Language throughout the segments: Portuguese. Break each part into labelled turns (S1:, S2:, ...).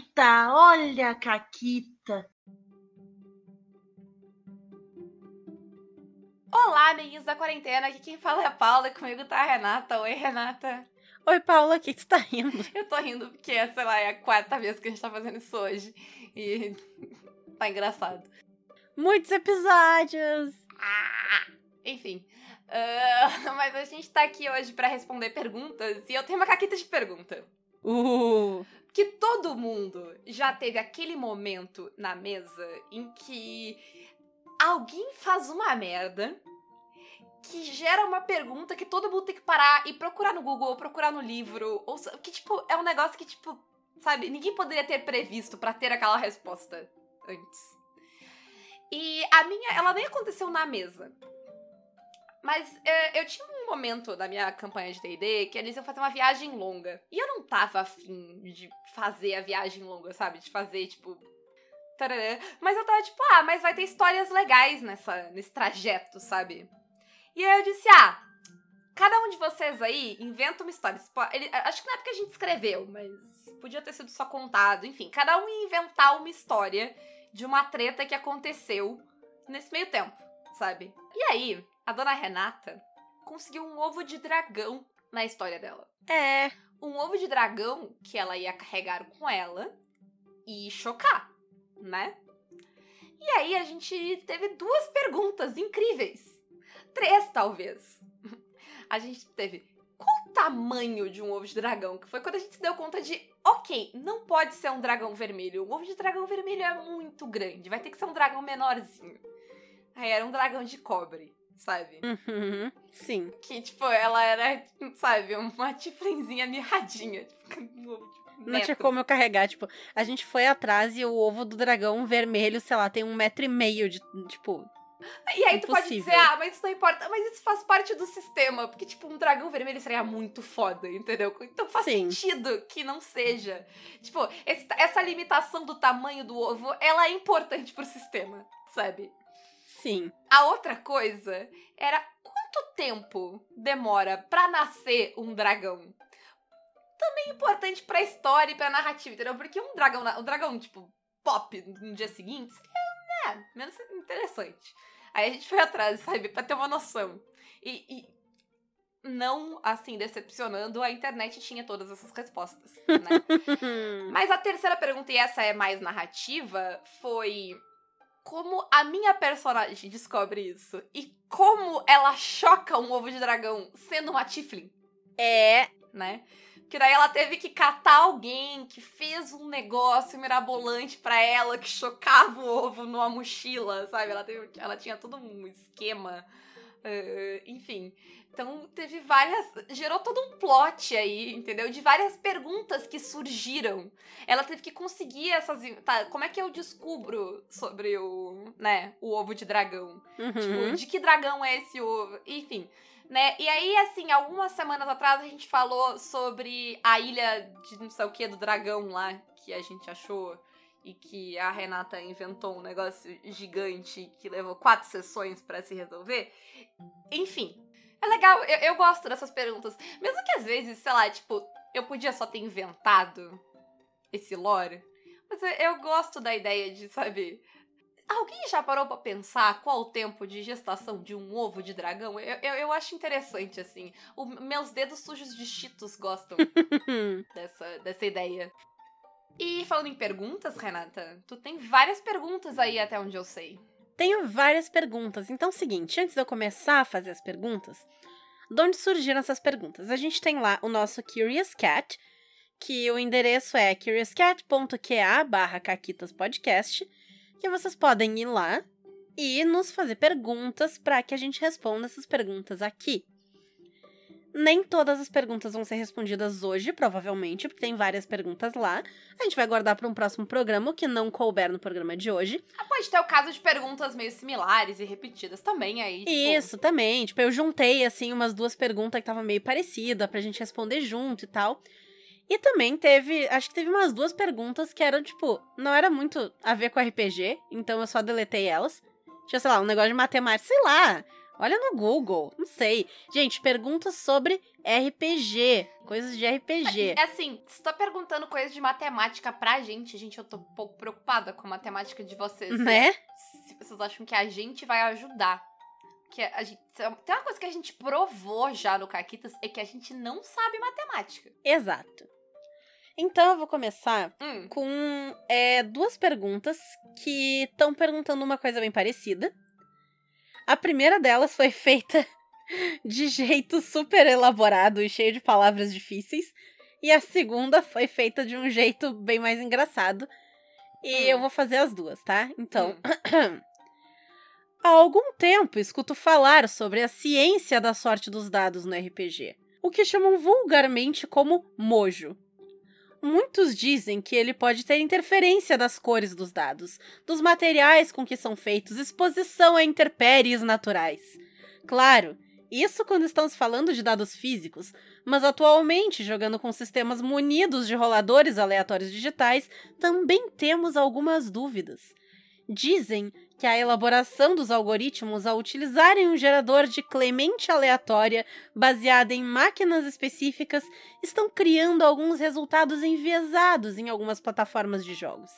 S1: Caquita, olha a Caquita.
S2: Olá, amiguinhos da quarentena. Aqui quem fala é a Paula e comigo tá a Renata. Oi, Renata.
S3: Oi, Paula, o que, que você tá rindo?
S2: Eu tô rindo porque, sei lá, é a quarta vez que a gente tá fazendo isso hoje. E tá engraçado.
S3: Muitos episódios!
S2: Ah, enfim. Uh, mas a gente tá aqui hoje para responder perguntas e eu tenho uma caquita de pergunta.
S3: Uh.
S2: Que todo mundo já teve aquele momento na mesa em que alguém faz uma merda que gera uma pergunta que todo mundo tem que parar e procurar no Google ou procurar no livro. Ou que, tipo, é um negócio que, tipo, sabe, ninguém poderia ter previsto para ter aquela resposta antes. E a minha, ela nem aconteceu na mesa. Mas é, eu tinha um momento da minha campanha de D&D que eles iam fazer uma viagem longa. E eu não tava afim de fazer a viagem longa, sabe? De fazer, tipo... Mas eu tava tipo, ah, mas vai ter histórias legais nessa, nesse trajeto, sabe? E aí eu disse, ah, cada um de vocês aí inventa uma história. Ele, acho que na época a gente escreveu, mas podia ter sido só contado. Enfim, cada um ia inventar uma história de uma treta que aconteceu nesse meio tempo, sabe? E aí, a dona Renata conseguiu um ovo de dragão na história dela.
S3: É.
S2: Um ovo de dragão que ela ia carregar com ela e chocar, né? E aí a gente teve duas perguntas incríveis. Três, talvez. A gente teve qual o tamanho de um ovo de dragão? Que foi quando a gente se deu conta de, ok, não pode ser um dragão vermelho. Um ovo de dragão vermelho é muito grande. Vai ter que ser um dragão menorzinho. Aí era um dragão de cobre sabe?
S3: Uhum, sim.
S2: Que, tipo, ela era, sabe, uma tiflinzinha mirradinha. Tipo,
S3: não tinha como eu carregar, tipo, a gente foi atrás e o ovo do dragão vermelho, sei lá, tem um metro e meio de, tipo...
S2: E aí impossível. tu pode dizer, ah, mas isso não importa, mas isso faz parte do sistema, porque, tipo, um dragão vermelho seria muito foda, entendeu? Então faz Sim. sentido que não seja. Tipo, esse, essa limitação do tamanho do ovo, ela é importante pro sistema, sabe?
S3: Sim.
S2: A outra coisa era quanto tempo demora para nascer um dragão? Também importante pra história e pra narrativa, entendeu? Porque um dragão, um dragão, tipo, pop no dia seguinte seria, né, menos interessante. Aí a gente foi atrás, sabe, pra ter uma noção. E, e não, assim, decepcionando, a internet tinha todas essas respostas, né? Mas a terceira pergunta, e essa é mais narrativa, foi como a minha personagem descobre isso e como ela choca um ovo de dragão sendo uma Tiflin.
S3: É.
S2: Né? Que daí ela teve que catar alguém que fez um negócio mirabolante para ela que chocava o ovo numa mochila, sabe? Ela, teve, ela tinha todo um esquema. Uh, enfim. Então teve várias. gerou todo um plot aí, entendeu? De várias perguntas que surgiram. Ela teve que conseguir essas. Tá, como é que eu descubro sobre o. né, o ovo de dragão?
S3: Uhum.
S2: Tipo, de que dragão é esse ovo? Enfim. Né? E aí, assim, algumas semanas atrás a gente falou sobre a ilha de não sei o que do dragão lá, que a gente achou e que a Renata inventou um negócio gigante que levou quatro sessões para se resolver. Enfim, é legal, eu, eu gosto dessas perguntas. Mesmo que às vezes, sei lá, tipo, eu podia só ter inventado esse lore. Mas eu gosto da ideia de, sabe. Alguém já parou pra pensar qual o tempo de gestação de um ovo de dragão? Eu, eu, eu acho interessante, assim. O, meus dedos sujos de cheetos gostam dessa, dessa ideia. E falando em perguntas, Renata, tu tem várias perguntas aí até onde eu sei.
S3: Tenho várias perguntas. Então, é seguinte, antes de eu começar a fazer as perguntas, de onde surgiram essas perguntas? A gente tem lá o nosso Curious Cat, que o endereço é curiouscat.qa barra caquitaspodcast, que vocês podem ir lá e nos fazer perguntas para que a gente responda essas perguntas aqui. Nem todas as perguntas vão ser respondidas hoje, provavelmente, porque tem várias perguntas lá. A gente vai guardar para um próximo programa, o que não couber no programa de hoje.
S2: Ah, pode ter o caso de perguntas meio similares e repetidas também aí. Tipo...
S3: Isso, também. Tipo, eu juntei, assim, umas duas perguntas que estavam meio parecidas pra gente responder junto e tal. E também teve, acho que teve umas duas perguntas que eram, tipo, não era muito a ver com RPG, então eu só deletei elas. Tinha, sei lá, um negócio de matemática, sei lá Olha no Google, não sei. Gente, perguntas sobre RPG, coisas de RPG.
S2: É assim, se tá perguntando coisas de matemática pra gente, gente, eu tô um pouco preocupada com a matemática de vocês.
S3: Né?
S2: Se vocês acham que a gente vai ajudar. Que a gente, tem uma coisa que a gente provou já no Caquitas, é que a gente não sabe matemática.
S3: Exato. Então eu vou começar
S2: Hum,
S3: com é, duas perguntas que estão perguntando uma coisa bem parecida. A primeira delas foi feita de jeito super elaborado e cheio de palavras difíceis. E a segunda foi feita de um jeito bem mais engraçado. E
S2: Hum.
S3: eu vou fazer as duas, tá? Então. Há algum tempo escuto falar sobre a ciência da sorte dos dados no RPG, o que chamam vulgarmente como mojo. Muitos dizem que ele pode ter interferência das cores dos dados, dos materiais com que são feitos, exposição a intempéries naturais. Claro, isso quando estamos falando de dados físicos, mas atualmente, jogando com sistemas munidos de roladores aleatórios digitais, também temos algumas dúvidas. Dizem que a elaboração dos algoritmos ao utilizarem um gerador de clemente aleatória baseada em máquinas específicas estão criando alguns resultados enviesados em algumas plataformas de jogos.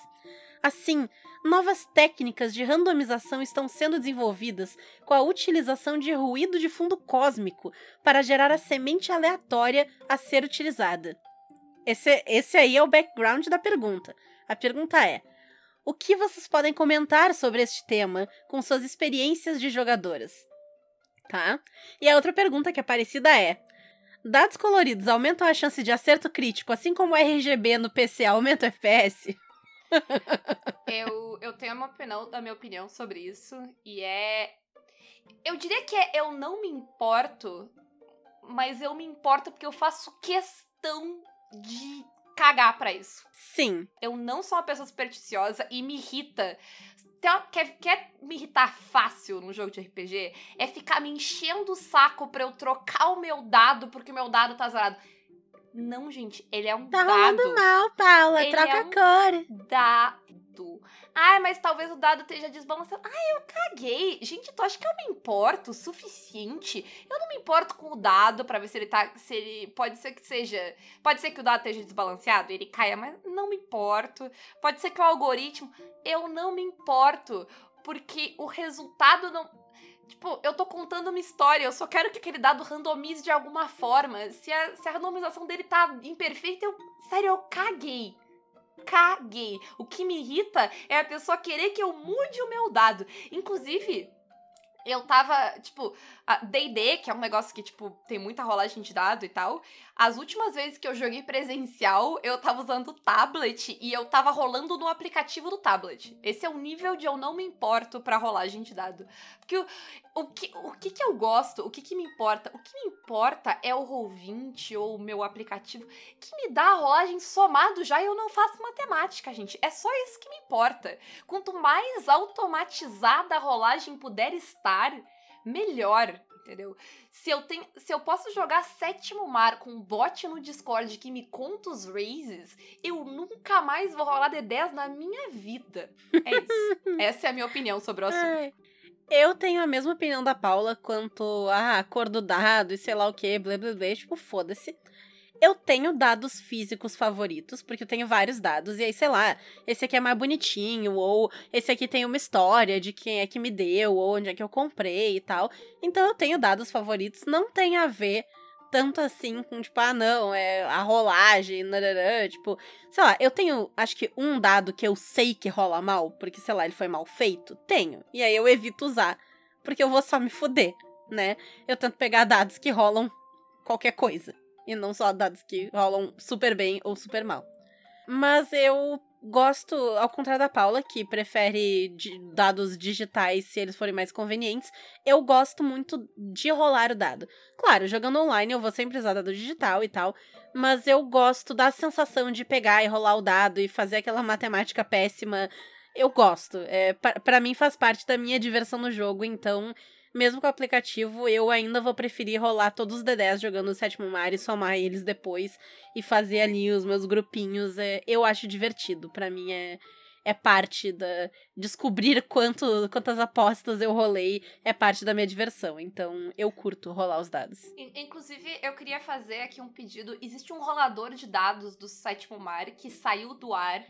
S3: Assim, novas técnicas de randomização estão sendo desenvolvidas com a utilização de ruído de fundo cósmico para gerar a semente aleatória a ser utilizada. Esse, esse aí é o background da pergunta. A pergunta é: o que vocês podem comentar sobre este tema com suas experiências de jogadoras? Tá? E a outra pergunta que é parecida é: dados coloridos aumentam a chance de acerto crítico, assim como o RGB no PC aumenta o FPS?
S2: eu, eu tenho uma opinião, a minha opinião sobre isso, e é. Eu diria que é eu não me importo, mas eu me importo porque eu faço questão de cagar pra isso.
S3: Sim.
S2: Eu não sou uma pessoa supersticiosa e me irrita. Uma- Quer, quer me irritar fácil num jogo de RPG? É ficar me enchendo o saco pra eu trocar o meu dado porque o meu dado tá zerado. Não, gente, ele é um
S3: Tá
S2: dado.
S3: rolando mal, Paula.
S2: Ele
S3: Troca
S2: é
S3: a cor.
S2: Dado. Ai, mas talvez o dado esteja desbalanceado. Ai, eu caguei. Gente, tu acha que eu me importo o suficiente? Eu não me importo com o dado pra ver se ele tá. Se ele. Pode ser que seja. Pode ser que o dado esteja desbalanceado ele caia, mas não me importo. Pode ser que o algoritmo. Eu não me importo. Porque o resultado não. Tipo, eu tô contando uma história, eu só quero que aquele dado randomize de alguma forma. Se a, se a randomização dele tá imperfeita, eu. Sério, eu caguei. Caguei. O que me irrita é a pessoa querer que eu mude o meu dado. Inclusive, eu tava, tipo, D&D, que é um negócio que, tipo, tem muita rolagem de dado e tal. As últimas vezes que eu joguei presencial, eu tava usando tablet e eu tava rolando no aplicativo do tablet. Esse é o nível de eu não me importo pra rolagem de dado. Porque o, o, que, o que que eu gosto, o que que me importa? O que me importa é o Roll20 ou o meu aplicativo que me dá a rolagem somado já e eu não faço matemática, gente. É só isso que me importa. Quanto mais automatizada a rolagem puder estar, melhor, entendeu? Se eu tenho, se eu posso jogar sétimo mar com um bot no Discord que me conta os raises, eu nunca mais vou rolar D10 na minha vida. É isso. Essa é a minha opinião sobre o assunto.
S3: Eu tenho a mesma opinião da Paula quanto a cor do dado e sei lá o que, blá blá blá. Tipo, foda-se. Eu tenho dados físicos favoritos, porque eu tenho vários dados, e aí, sei lá, esse aqui é mais bonitinho, ou esse aqui tem uma história de quem é que me deu, ou onde é que eu comprei e tal. Então eu tenho dados favoritos, não tem a ver tanto assim com, tipo, ah, não, é a rolagem, tipo, sei lá, eu tenho, acho que um dado que eu sei que rola mal, porque, sei lá, ele foi mal feito, tenho. E aí eu evito usar, porque eu vou só me fuder, né? Eu tento pegar dados que rolam qualquer coisa, e não só dados que rolam super bem ou super mal. Mas eu gosto, ao contrário da Paula, que prefere dados digitais se eles forem mais convenientes, eu gosto muito de rolar o dado. Claro, jogando online eu vou sempre usar dado digital e tal, mas eu gosto da sensação de pegar e rolar o dado e fazer aquela matemática péssima. Eu gosto. É, pa- pra mim faz parte da minha diversão no jogo, então, mesmo com o aplicativo, eu ainda vou preferir rolar todos os D10 jogando o sétimo mar e somar eles depois e fazer ali os meus grupinhos. É, eu acho divertido. Pra mim é. é parte da. Descobrir quanto, quantas apostas eu rolei é parte da minha diversão. Então eu curto rolar os dados.
S2: In- Inclusive, eu queria fazer aqui um pedido. Existe um rolador de dados do Sétimo Mar que saiu do ar.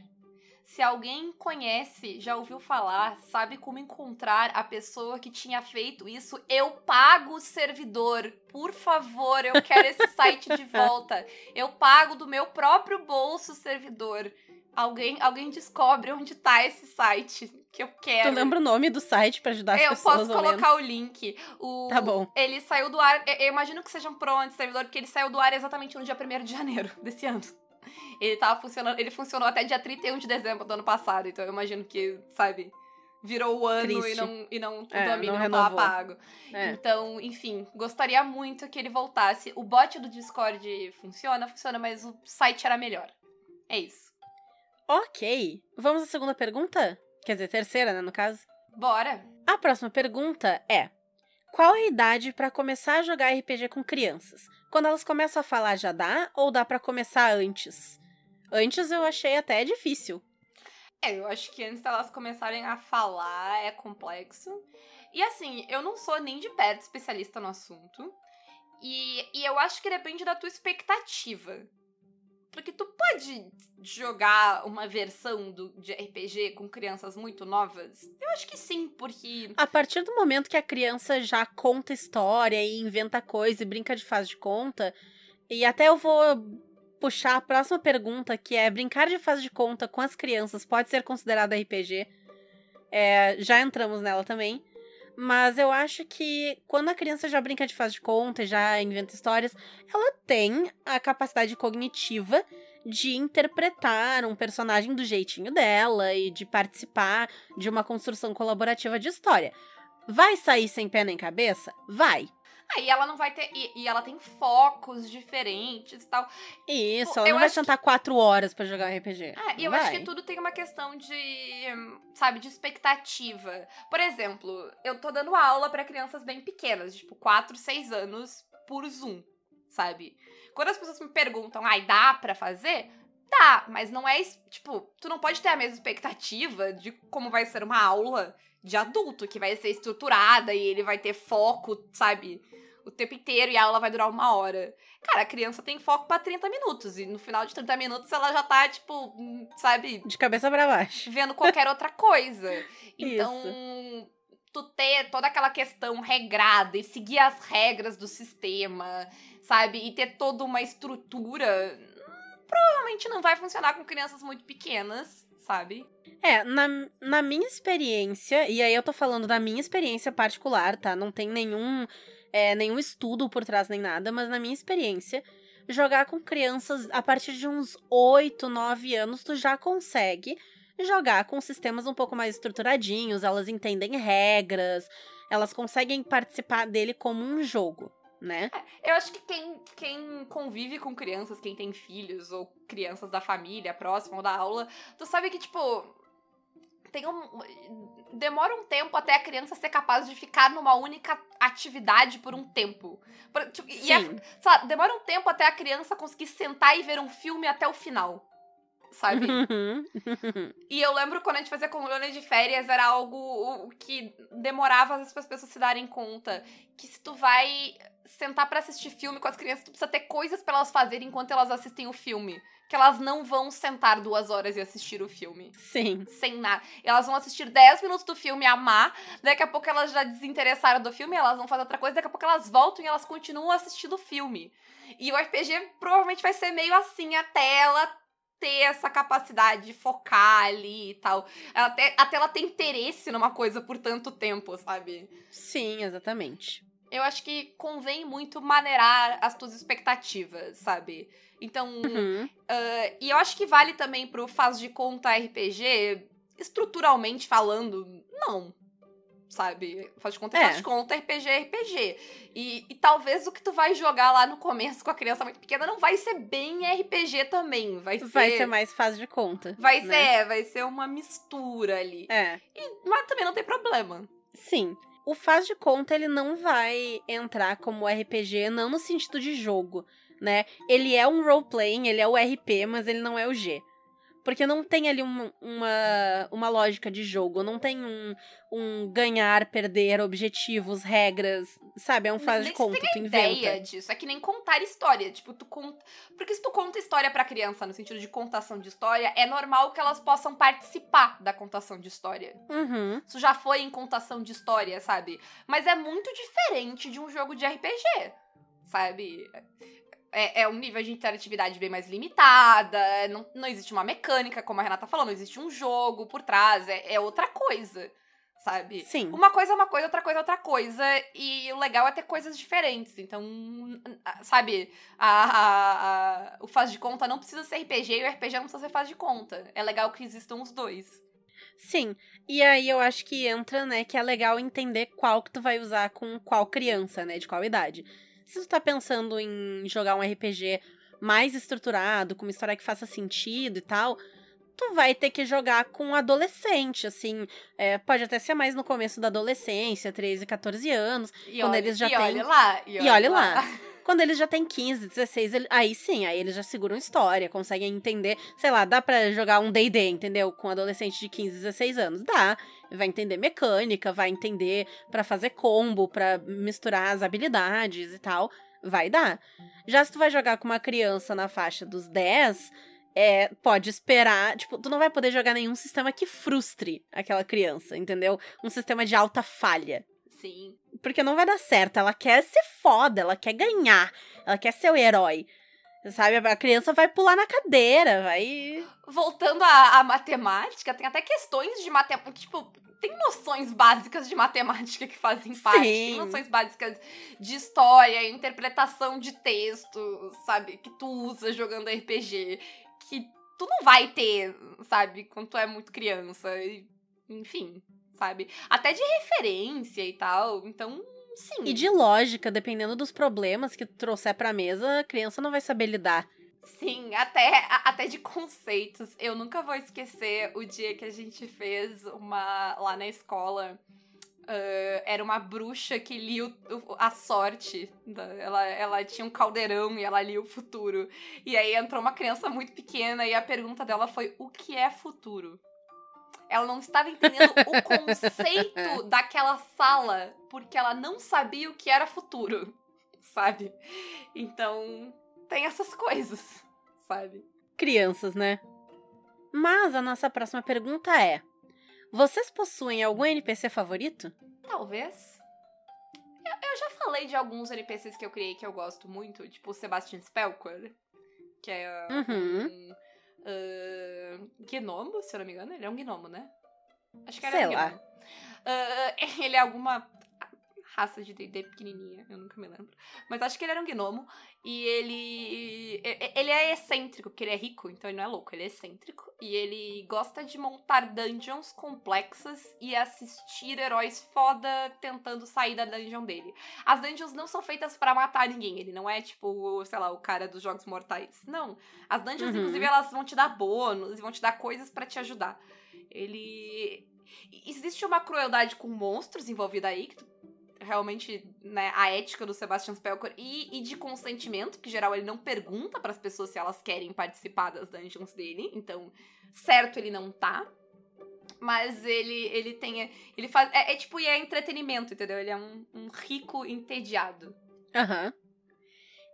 S2: Se alguém conhece, já ouviu falar, sabe como encontrar a pessoa que tinha feito isso, eu pago o servidor. Por favor, eu quero esse site de volta. Eu pago do meu próprio bolso o servidor. Alguém, alguém descobre onde tá esse site que eu quero.
S3: Tu lembra o nome do site pra ajudar as
S2: eu
S3: pessoas?
S2: posso
S3: ou menos?
S2: colocar o link. O,
S3: Tá bom.
S2: Ele saiu do ar. Eu eu imagino que seja um pro servidor, porque ele saiu do ar exatamente no dia 1 de janeiro desse ano. Ele tava funcionando. Ele funcionou até dia 31 de dezembro do ano passado. Então eu imagino que, sabe, virou o ano e
S3: Triste.
S2: não, e não o
S3: É,
S2: domínio
S3: não
S2: não, tava pago.
S3: É.
S2: Então, enfim, gostaria muito que ele voltasse. O bot do Discord funciona, funciona, mas o site era melhor. É isso.
S3: Ok. Vamos à segunda pergunta? Quer dizer, terceira, né, no caso?
S2: Bora.
S3: A próxima pergunta é: Qual a idade pra começar a jogar RPG com crianças? Quando elas começam a falar já dá ou dá pra começar antes? Antes eu achei até difícil.
S2: É, eu acho que antes delas começarem a falar é complexo. E assim, eu não sou nem de perto especialista no assunto. E, e eu acho que depende da tua expectativa. Porque tu pode jogar uma versão do, de RPG com crianças muito novas? Eu acho que sim, porque.
S3: A partir do momento que a criança já conta história e inventa coisa e brinca de faz de conta, e até eu vou puxar a próxima pergunta, que é brincar de faz de conta com as crianças pode ser considerado RPG. É, já entramos nela também. Mas eu acho que quando a criança já brinca de faz de conta já inventa histórias, ela tem a capacidade cognitiva de interpretar um personagem do jeitinho dela e de participar de uma construção colaborativa de história. Vai sair sem pé nem cabeça? Vai.
S2: Aí ela não vai ter. E, e ela tem focos diferentes e tal.
S3: Isso, ela
S2: eu
S3: não vai sentar quatro horas pra jogar RPG.
S2: Ah, e eu
S3: Vai.
S2: acho que tudo tem uma questão de, sabe, de expectativa. Por exemplo, eu tô dando aula pra crianças bem pequenas, tipo 4, 6 anos, por Zoom, sabe? Quando as pessoas me perguntam, ai, dá pra fazer? Dá, mas não é, tipo, tu não pode ter a mesma expectativa de como vai ser uma aula de adulto, que vai ser estruturada e ele vai ter foco, sabe? O tempo inteiro e a aula vai durar uma hora. Cara, a criança tem foco pra 30 minutos. E no final de 30 minutos ela já tá, tipo, hum, sabe,
S3: De cabeça pra baixo.
S2: vendo qualquer outra coisa. Então, tu ter toda aquela questão regrada e seguir as regras do sistema, sabe? E ter toda uma estrutura. hum, Provavelmente não vai funcionar com crianças muito pequenas, sabe?
S3: É, na, na minha experiência, e aí eu tô falando da minha experiência particular, tá? Não tem nenhum, é, nenhum estudo por trás nem nada, mas na minha experiência, jogar com crianças a partir de uns 8, 9 anos, tu já consegue jogar com sistemas um pouco mais estruturadinhos, elas entendem regras, elas conseguem participar dele como um jogo, né?
S2: Eu acho que quem, quem convive com crianças, quem tem filhos ou crianças da família próxima ou da aula, tu sabe que, tipo, tem um. Demora um tempo até a criança ser capaz de ficar numa única atividade por um tempo. Por- tipo, e é-
S3: Sim.
S2: sabe, demora um tempo até a criança conseguir sentar e ver um filme até o final. Sabe?
S3: Uhum.
S2: E eu lembro quando a gente fazia colônia de férias, era algo que demorava às vezes para as pessoas se darem conta. Que se tu vai sentar pra assistir filme com as crianças, tu precisa ter coisas pra elas fazerem enquanto elas assistem o filme. Que elas não vão sentar duas horas e assistir o filme.
S3: Sim.
S2: Sem nada. Elas vão assistir 10 minutos do filme, amar. Daqui a pouco elas já desinteressaram do filme, elas vão fazer outra coisa. Daqui a pouco elas voltam e elas continuam assistindo o filme. E o RPG provavelmente vai ser meio assim até ela ter essa capacidade de focar ali e tal. Ela até, até ela ter interesse numa coisa por tanto tempo, sabe?
S3: Sim, exatamente.
S2: Eu acho que convém muito maneirar as tuas expectativas, sabe? Então,
S3: Uhum.
S2: ah, e eu acho que vale também pro faz de conta RPG, estruturalmente falando, não. Sabe? Faz de conta,
S3: É.
S2: faz de conta, RPG, é RPG. E, e talvez o que tu vai jogar lá no começo com a criança muito pequena não vai ser bem RPG também. Vai ser.
S3: Vai ser mais fácil de conta.
S2: Vai
S3: né?
S2: ser, vai ser uma mistura ali.
S3: É.
S2: Mas também não tem problema.
S3: Sim. O faz de conta, ele não vai entrar como RPG, não no sentido de jogo, né? Ele é um role-playing, ele é o RP, mas ele não é o G. Porque não tem ali uma, uma, uma lógica de jogo, não tem um, um ganhar, perder, objetivos, regras, sabe? É um faz de conta, tu inventa.
S2: ideia disso. É que nem contar história. Tipo, tu conta. Porque se tu conta história pra criança, no sentido de contação de história, é normal que elas possam participar da contação de história.
S3: Uhum.
S2: Isso já foi em contação de história, sabe? Mas é muito diferente de um jogo de RPG, sabe? É, é um nível de interatividade bem mais limitada, não, não existe uma mecânica, como a Renata falou, não existe um jogo por trás, é, é outra coisa, sabe?
S3: Sim.
S2: Uma coisa é uma coisa, outra coisa é outra coisa, e o legal é ter coisas diferentes. Então, sabe, a, a, a, o faz de conta não precisa ser RPG e o RPG não precisa ser faz de conta. É legal que existam os dois.
S3: Sim. E aí eu acho que entra, né, que é legal entender qual que tu vai usar com qual criança, né, de qual idade. Se tu tá pensando em jogar um RPG mais estruturado, com uma história que faça sentido e tal, tu vai ter que jogar com um adolescente, assim. É, pode até ser mais no começo da adolescência, 13, 14 anos.
S2: E
S3: quando
S2: olha,
S3: eles já
S2: e
S3: têm.
S2: olha lá. E
S3: E
S2: olha,
S3: olha lá. Quando eles já têm 15, 16, ele- aí sim, aí eles já seguram história, conseguem entender. Sei lá, dá pra jogar um DD, entendeu? Com um adolescente de 15, 16 anos. Dá. Vai entender mecânica, vai entender pra fazer combo, pra misturar as habilidades e tal. Vai dar. Já se tu vai jogar com uma criança na faixa dos 10, é, pode esperar. Tipo, tu não vai poder jogar nenhum sistema que frustre aquela criança, entendeu? Um sistema de alta falha.
S2: Sim.
S3: Porque não vai dar certo. Ela quer ser foda, ela quer ganhar, ela quer ser o herói. Sabe? A criança vai pular na cadeira, vai.
S2: Voltando à, à matemática, tem até questões de matemática. Tipo, tem noções básicas de matemática que fazem parte. Tem
S3: Sim.
S2: noções básicas de história, interpretação de texto, sabe? Que tu usa jogando RPG. Que tu não vai ter, sabe? Quando tu é muito criança. Enfim, sabe? Até de referência e tal. Então, sim.
S3: E de lógica, dependendo dos problemas que trouxer pra mesa, a criança não vai saber lidar.
S2: Sim, até, até de conceitos. Eu nunca vou esquecer o dia que a gente fez uma lá na escola. ah, era uma bruxa que lia o- a sorte. da- ela, ela tinha um caldeirão e ela lia o futuro. E aí entrou uma criança muito pequena e a pergunta dela foi: o que é futuro? Ela não estava entendendo o conceito daquela sala, porque ela não sabia o que era futuro, sabe? Então, tem essas coisas, sabe?
S3: Crianças, né? Mas a nossa próxima pergunta é: Vocês possuem algum NPC favorito?
S2: Talvez. Eu, eu já falei de alguns NPCs que eu criei que eu gosto muito, tipo o Sebastian Spellcore, que é
S3: Uhum.
S2: um ah, gnomo, se eu não me engano. Ele é um gnomo, né? Acho que era
S3: Sei
S2: um
S3: lá.
S2: Ah, ele é alguma raça de D&D pequenininha, eu nunca me lembro. Mas acho que ele era um gnomo e ele ele é excêntrico, porque ele é rico, então ele não é louco, ele é excêntrico e ele gosta de montar dungeons complexas e assistir heróis foda tentando sair da dungeon dele. As dungeons não são feitas pra matar ninguém, ele não é tipo, sei lá, o cara dos jogos mortais. Não. As dungeons
S3: Uhum.
S2: inclusive elas vão te dar bônus e vão te dar coisas pra te ajudar. Ele existe uma crueldade com monstros envolvida aí, que tu realmente, né, a ética do Sebastian Spellcore e, e de consentimento, que em geral ele não pergunta pras pessoas se elas querem participar das dungeons dele, então, certo ele não tá. Mas ele, ele tem. Ele faz. É, é tipo, e é entretenimento, entendeu? Ele é um, um rico entediado.
S3: Aham.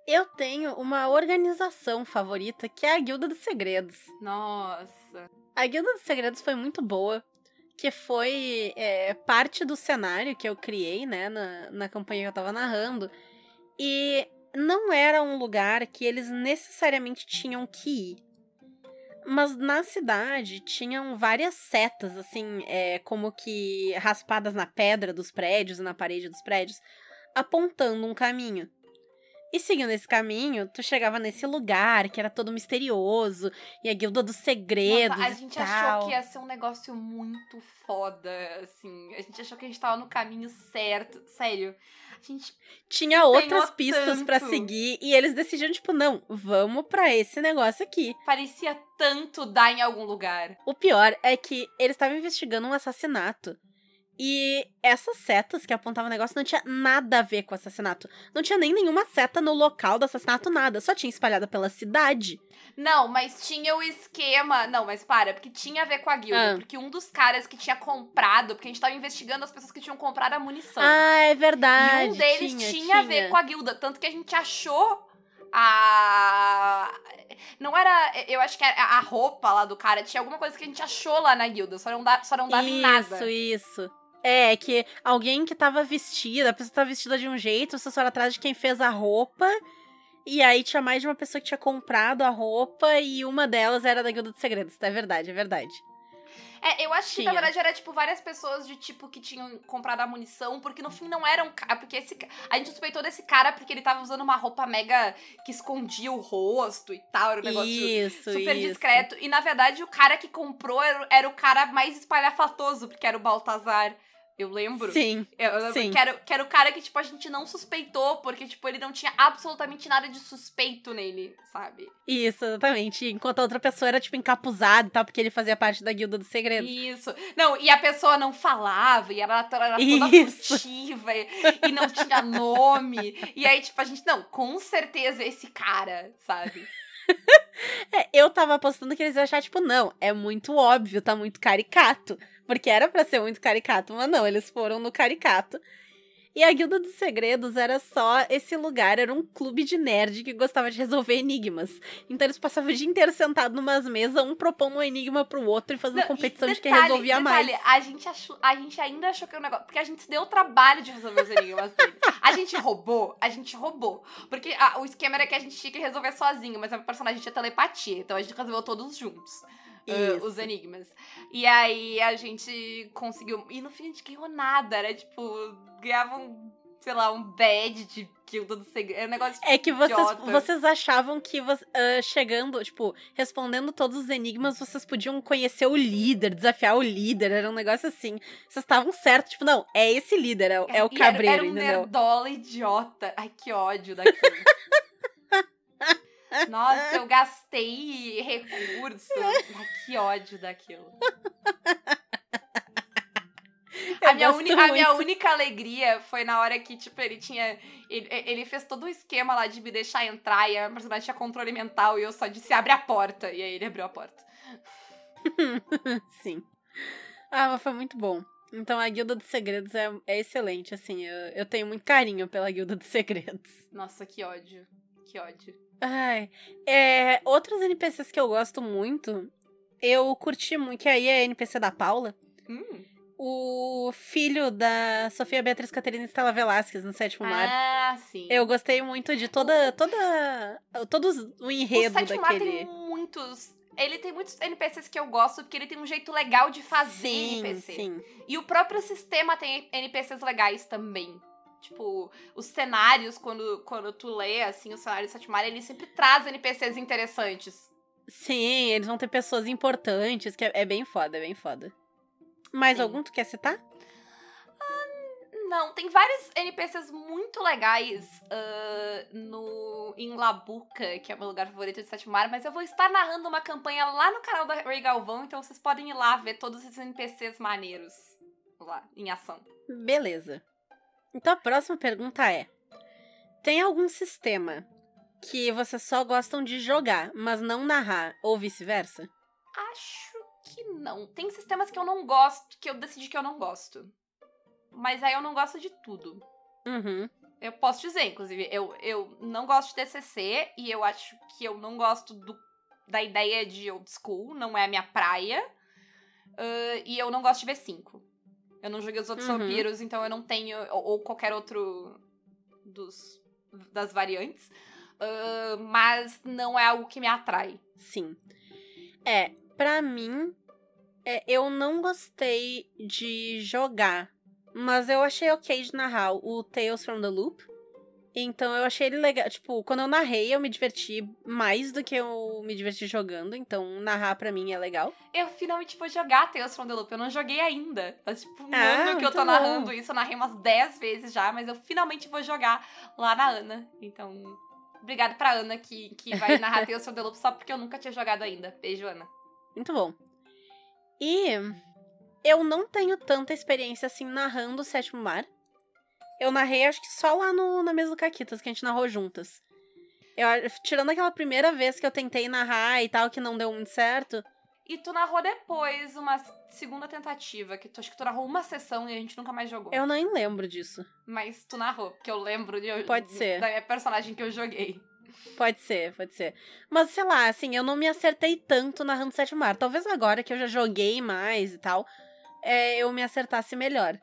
S3: Eu tenho uma organização favorita que é a Guilda dos Segredos.
S2: Nossa.
S3: A Guilda dos Segredos foi muito boa, que foi é, parte do cenário que eu criei, né, na, na campanha que eu tava narrando. E não era um lugar que eles necessariamente tinham que ir. Mas na cidade tinham várias setas, assim, é, como que raspadas na pedra dos prédios e na parede dos prédios, apontando um caminho. E seguindo esse caminho, tu chegava nesse lugar que era todo misterioso, e a guilda dos segredos
S2: Nossa, a gente
S3: tal.
S2: achou que ia ser um negócio muito foda, assim. A gente achou que a gente tava no caminho certo. Sério. A gente.
S3: Tinha outras pistas pra
S2: tanto.
S3: seguir, e eles decidiram, tipo, não, vamos pra esse negócio aqui.
S2: Parecia tanto dar em algum lugar.
S3: O pior é que eles estavam investigando um assassinato. E essas setas que apontavam o negócio não tinha nada a ver com o assassinato. Não tinha nem nenhuma seta no local do assassinato, nada. Só tinha espalhada pela cidade.
S2: Não, mas tinha o esquema. Não, mas para, porque tinha a ver com a guilda.
S3: Ah.
S2: Porque um dos caras que tinha comprado, porque a gente tava investigando as pessoas que tinham comprado a munição.
S3: Ah, é verdade.
S2: e um deles
S3: tinha,
S2: tinha, a ver com a guilda. Tanto que a gente achou a. Não era. Eu acho que era a roupa lá do cara. Tinha alguma coisa que a gente achou lá na guilda. Só não, dá, só não dava em nada.
S3: Isso, isso. É, que alguém que tava vestida, a pessoa tava vestida de um jeito, você só era atrás de quem fez a roupa. E aí tinha mais de uma pessoa que tinha comprado a roupa e uma delas era da Guilda dos Segredos. É verdade, é verdade.
S2: É, eu acho que na verdade era tipo várias pessoas de tipo que tinham comprado a munição, porque no fim não era um cara. Porque esse A gente suspeitou desse cara porque ele tava usando uma roupa mega que escondia o rosto e tal. Era um negócio
S3: isso,
S2: super
S3: isso.
S2: discreto. E na verdade o cara que comprou era, era o cara mais espalhafatoso, porque era o Baltazar. Eu lembro.
S3: Sim.
S2: Eu lembro
S3: sim.
S2: que era, que era o cara que, tipo, a gente não suspeitou, porque, tipo, ele não tinha absolutamente nada de suspeito nele, sabe?
S3: Isso, exatamente. Enquanto a outra pessoa era, tipo, encapuzada e tal, porque ele fazia parte da Guilda dos Segredos.
S2: Isso. Não, e a pessoa não falava, e ela era toda
S3: Isso.
S2: furtiva, e, e não tinha nome. E aí, tipo, a gente, não, com certeza esse cara, sabe?
S3: É, eu tava apostando que eles iam achar, tipo, não, é muito óbvio, tá muito caricato. Porque era pra ser muito caricato, mas não, eles foram no caricato. E a Guilda dos Segredos era só esse lugar, era um clube de nerd que gostava de resolver enigmas. Então eles passavam o dia inteiro sentado numas mesas, um propondo um enigma pro outro e fazendo
S2: Não, e
S3: competição de quem
S2: detalhe-
S3: resolvia
S2: detalhe,
S3: mais.
S2: A gente, achou, a gente ainda achou que era um negócio. Porque a gente deu o trabalho de resolver os enigmas dele. A gente roubou, a gente roubou. Porque ah, o esquema era que a gente tinha que resolver sozinho, mas a personagem tinha telepatia. Então a gente resolveu todos juntos.
S3: Isso.
S2: os enigmas. E aí a gente conseguiu. E no fim a gente ganhou nada. Era tipo, ganhava um, sei lá, um badge de guilda do segredo. Era um negócio.
S3: É que vocês,
S2: idiota.
S3: vocês achavam que ah, chegando, tipo, respondendo todos os enigmas, vocês podiam conhecer o líder, desafiar o líder, era um negócio assim. Vocês estavam certos, tipo, não, é esse líder, é, o- é o
S2: E era-
S3: cabreiro,
S2: era, um
S3: entendeu?
S2: nerdola idiota. Ai, que ódio daquilo. Nossa, eu gastei recurso. Ai, que ódio daquilo.
S3: Eu
S2: A minha, uni- a minha única alegria foi na hora que, tipo, ele tinha. Ele, ele fez todo o esquema lá de me deixar entrar e a personagem tinha controle mental e eu só disse abre a porta. E aí ele abriu a porta.
S3: Sim. Ah, mas foi muito bom. Então a Guilda dos Segredos é, é excelente, assim, eu, eu tenho muito carinho pela Guilda dos Segredos.
S2: Nossa, que ódio. Que ódio.
S3: Ai, é, outros NPCs que eu gosto muito, eu curti muito, que aí é NPC da Paula,
S2: Hum.
S3: O filho da Sofia Beatriz Caterina Estela Velasquez no Sétimo Mar.
S2: Ah, sim.
S3: Eu gostei muito de toda, toda, todo o
S2: O
S3: enredo
S2: Sétimo Mar
S3: daquele...
S2: tem muitos. Ele tem muitos NPCs que eu gosto, porque ele tem um jeito legal de fazer
S3: Sim,
S2: NPC.
S3: sim.
S2: E o próprio sistema tem NPCs legais também. Tipo, os cenários, quando, quando tu lê, assim, o cenário do Sétimo Mar, ele sempre traz NPCs interessantes.
S3: Sim, eles vão ter pessoas importantes, que é, é bem foda, é bem foda. Mais
S2: Sim.
S3: algum tu quer citar?
S2: Não, tem vários NPCs muito legais ah, no em Labuca, que é o meu lugar favorito de Sétimo Mar, mas eu vou estar narrando uma campanha lá no canal da Ray Galvão, então vocês podem ir lá ver todos esses NPCs maneiros lá, em ação.
S3: Beleza. Então a próxima pergunta é: Tem algum sistema que vocês só gostam de jogar, mas não narrar, ou vice-versa?
S2: Acho não. Tem sistemas que eu não gosto, que eu decidi que eu não gosto. Mas aí eu não gosto de tudo.
S3: Uhum.
S2: Eu posso dizer, inclusive, eu, eu não gosto de DCC e eu acho que eu não gosto do, da ideia de old school, não é a minha praia. Ah, e eu não gosto de V5. Eu não joguei os outros
S3: Uhum.
S2: vampiros, então eu não tenho. Ou, ou qualquer outro dos, das variantes. Ah, mas não é algo que me atrai.
S3: Sim. É, pra mim, é, eu não gostei de jogar, mas eu achei ok de narrar o Tales from the Loop. Então eu achei ele legal. Tipo, quando eu narrei, eu me diverti mais do que eu me diverti jogando. Então, narrar pra mim é legal.
S2: Eu finalmente vou jogar Tales from the Loop. Eu não joguei ainda. Faz tipo um
S3: Ah,
S2: ano que eu tô
S3: bom.
S2: narrando isso. Eu narrei umas 10 vezes já, mas eu finalmente vou jogar lá na Ana. Então, obrigada pra Ana que, que vai narrar Tales from the Loop só porque eu nunca tinha jogado ainda. Beijo, Ana.
S3: Muito bom. E eu não tenho tanta experiência assim narrando o Sétimo Mar. Eu narrei, acho que só lá no, na mesa do Caquitas, que a gente narrou juntas. Eu, tirando aquela primeira vez que eu tentei narrar e tal, que não deu muito certo.
S2: E tu narrou depois uma segunda tentativa, que tu acho que tu narrou uma sessão e a gente nunca mais jogou.
S3: Eu nem lembro disso.
S2: Mas tu narrou, porque eu lembro de,
S3: Pode ser.
S2: da minha personagem que eu joguei.
S3: Pode ser, pode ser. Mas sei lá, assim, eu não me acertei tanto narrando Sétimo Mar. Talvez agora que eu já joguei mais e tal, é, eu me acertasse melhor.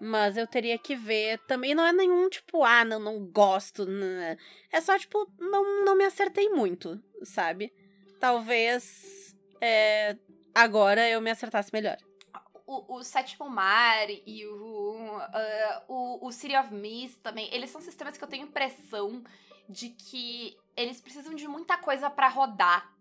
S3: Mas eu teria que ver. Também não é nenhum tipo, ah, não, não gosto. Não. É só, tipo, não, não me acertei muito, sabe? Talvez é, agora eu me acertasse melhor.
S2: O, o Sétimo Mar e o, uh, o, o City of Mist também, eles são sistemas que eu tenho impressão de que eles precisam de muita coisa para rodar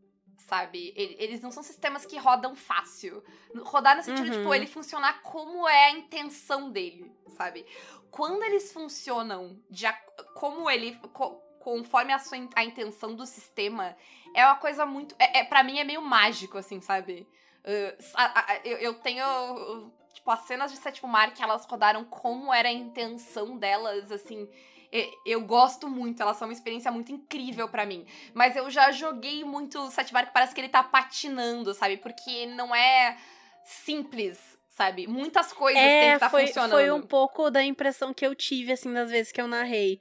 S2: sabe? Eles não são sistemas que rodam fácil. Rodar no sentido, tipo, uhum. tipo, ele funcionar como é a intenção dele, sabe? Quando eles funcionam de como ele. Co conforme a, sua, a intenção do sistema, é uma coisa muito. É, é, para mim é meio mágico, assim, sabe? Uh, a, a, eu, eu, tenho. Tipo, as cenas de Sétimo Mar que elas rodaram como era a intenção delas, assim eu gosto muito, elas são uma experiência muito incrível para mim. Mas eu já joguei muito Sete Bar que parece que ele tá patinando, sabe? Porque não é simples, sabe? Muitas coisas é, têm que estar tá funcionando.
S3: Foi um pouco da impressão que eu tive, assim, das vezes que eu narrei.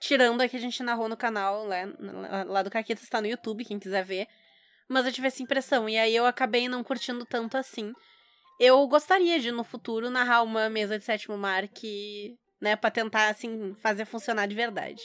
S3: Tirando a que a gente narrou no canal, né? Lá do Caqueta está no YouTube, quem quiser ver. Mas eu tive essa impressão. E aí eu acabei não curtindo tanto assim. Eu gostaria de, no futuro, narrar uma mesa de sétimo mar que né, para tentar assim fazer funcionar de verdade.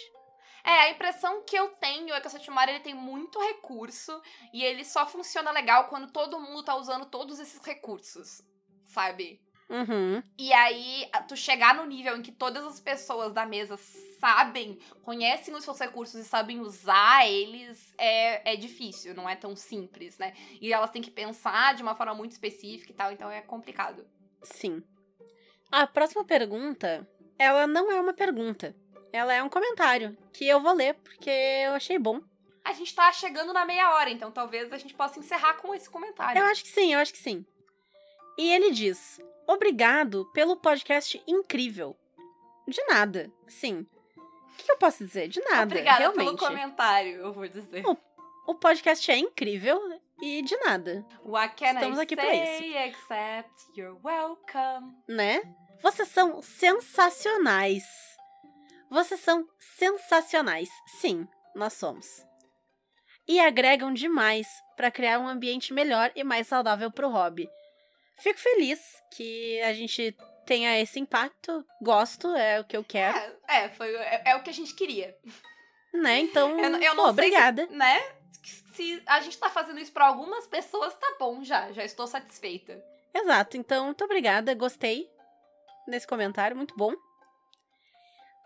S2: É, a impressão que eu tenho é que o Setmar ele tem muito recurso e ele só funciona legal quando todo mundo tá usando todos esses recursos, sabe?
S3: Uhum.
S2: E aí, tu chegar no nível em que todas as pessoas da mesa sabem, conhecem os seus recursos e sabem usar eles, é, é difícil, não é tão simples, né? E elas têm que pensar de uma forma muito específica e tal, então é complicado.
S3: Sim. A próxima pergunta ela não é uma pergunta. Ela é um comentário que eu vou ler porque eu achei bom.
S2: A gente tá chegando na meia hora, então talvez a gente possa encerrar com esse comentário.
S3: Eu acho que sim, eu acho que sim. E ele diz: Obrigado pelo podcast incrível. De nada, sim. O que eu posso dizer? De nada.
S2: Obrigada
S3: realmente.
S2: pelo comentário, eu vou dizer.
S3: O, o podcast é incrível e de nada.
S2: What can
S3: Estamos
S2: I
S3: aqui
S2: say
S3: pra isso.
S2: except you're welcome?
S3: Né? Vocês são sensacionais. Vocês são sensacionais. Sim, nós somos. E agregam demais para criar um ambiente melhor e mais saudável para o hobby. Fico feliz que a gente tenha esse impacto. Gosto, é o que eu quero.
S2: É, é foi, é, é o que a gente queria.
S3: Né? Então, eu, eu não pô, obrigada.
S2: Se, né? Se a gente tá fazendo isso para algumas pessoas, tá bom já. Já estou satisfeita.
S3: Exato. Então, muito obrigada. Gostei nesse comentário, muito bom.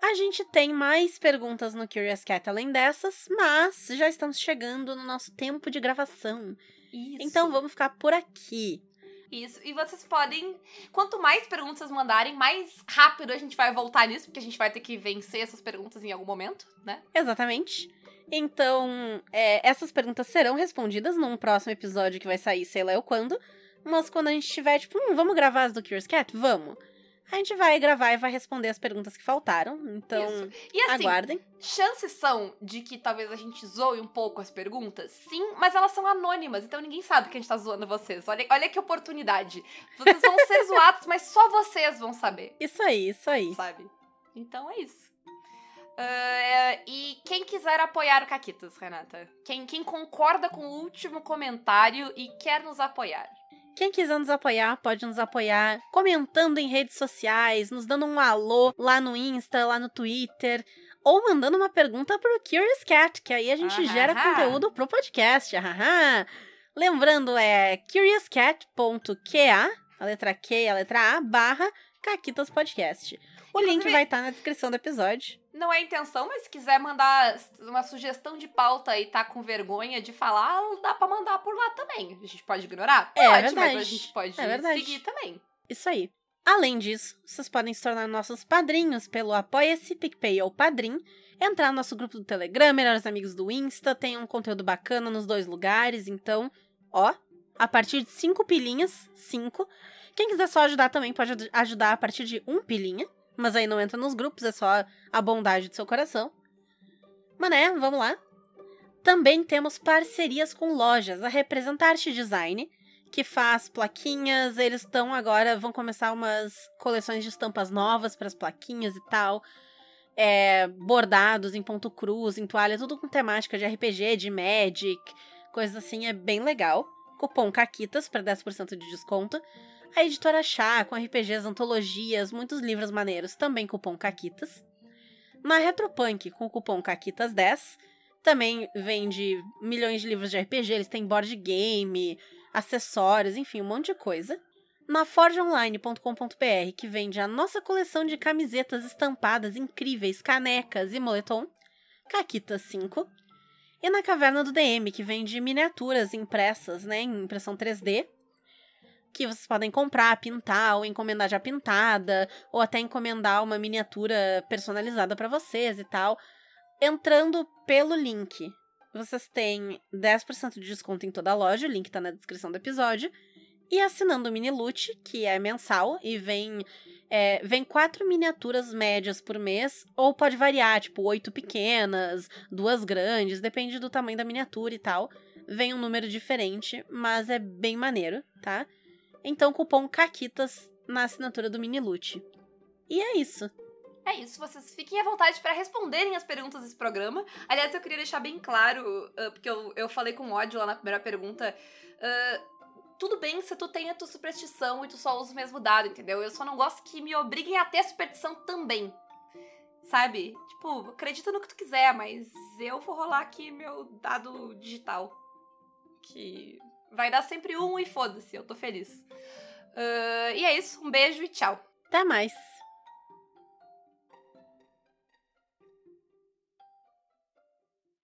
S3: A gente tem mais perguntas no Curious Cat além dessas, mas já estamos chegando no nosso tempo de gravação.
S2: Isso.
S3: Então vamos ficar por aqui.
S2: Isso. E vocês podem. Quanto mais perguntas mandarem, mais rápido a gente vai voltar nisso, porque a gente vai ter que vencer essas perguntas em algum momento, né?
S3: Exatamente. Então, é, essas perguntas serão respondidas num próximo episódio que vai sair, sei lá eu quando. Mas quando a gente tiver, tipo, hum, vamos gravar as do Curious Cat? Vamos a gente vai gravar e vai responder as perguntas que faltaram. Então,
S2: e, assim,
S3: aguardem.
S2: Chances são de que talvez a gente zoe um pouco as perguntas? Sim, mas elas são anônimas, então ninguém sabe que a gente tá zoando vocês. Olha, olha que oportunidade. Vocês vão ser zoados, mas só vocês vão saber.
S3: Isso aí, isso aí.
S2: Sabe? Então é isso. Uh, e quem quiser apoiar o Caquitas, Renata? Quem, quem concorda com o último comentário e quer nos apoiar?
S3: Quem quiser nos apoiar, pode nos apoiar comentando em redes sociais, nos dando um alô lá no Insta, lá no Twitter, ou mandando uma pergunta pro Curious Cat, que aí a gente gera conteúdo pro podcast. Lembrando, é curiouscat.qa, a letra Q e a letra A, barra Caquitas Podcast. O link vai estar tá na descrição do episódio.
S2: Não é intenção, mas se quiser mandar uma sugestão de pauta e tá com vergonha de falar, dá pra mandar por lá também. A gente pode ignorar?
S3: É,
S2: pode,
S3: verdade.
S2: mas a gente pode
S3: é
S2: seguir também.
S3: Isso aí. Além disso, vocês podem se tornar nossos padrinhos pelo Apoia-se, PicPay ou Padrim, entrar no nosso grupo do Telegram, melhores amigos do Insta, tem um conteúdo bacana nos dois lugares, então, ó, a partir de 5 pilinhas, 5. Quem quiser só ajudar também pode ajudar a partir de 1 pilinha, mas aí não entra nos grupos, é só a bondade do seu coração. Mas né, vamos lá. Também temos parcerias com lojas, a Representarte Design, que faz plaquinhas, eles estão agora, vão começar umas coleções de estampas novas para as plaquinhas e tal. É, bordados em ponto cruz, em toalha, tudo com temática de RPG, de Magic, coisas assim, é bem legal. Cupom CAQUITAS para 10% de desconto. A editora Chá, com RPGs, antologias, muitos livros maneiros, também cupom CAQUITAS. Na Retropunk, com o cupom CAQUITAS10, também vende milhões de livros de RPG, eles têm board game, acessórios, enfim, um monte de coisa. Na forgeonline.com.br, que vende a nossa coleção de camisetas estampadas incríveis, canecas e moletom, Caquitas 5. E na Caverna do DM, que vende miniaturas impressas, né, em impressão 3D, que vocês podem comprar, pintar, ou encomendar já pintada, ou até encomendar uma miniatura personalizada para vocês e tal. Entrando pelo link, vocês têm 10% de desconto em toda a loja, o link tá na descrição do episódio. E assinando o Mini Loot, que é mensal, e vem é, vem quatro miniaturas médias por mês, ou pode variar, tipo, oito pequenas, duas grandes, depende do tamanho da miniatura e tal. Vem um número diferente, mas é bem maneiro, tá? Então, cupom CAQUITAS na assinatura do Mini Loot. E é isso.
S2: É isso, vocês fiquem à vontade para responderem as perguntas desse programa. Aliás, eu queria deixar bem claro, uh, porque eu, eu falei com ódio lá na primeira pergunta. uh, tudo bem se tu tem a tua superstição e tu só usa o mesmo dado, entendeu? Eu só não gosto que me obriguem a ter superstição também. Sabe? Tipo, acredita no que tu quiser, mas eu vou rolar aqui meu dado digital. Que vai dar sempre um e foda-se, eu tô feliz. Uh, e é isso, um beijo e tchau.
S3: Até mais!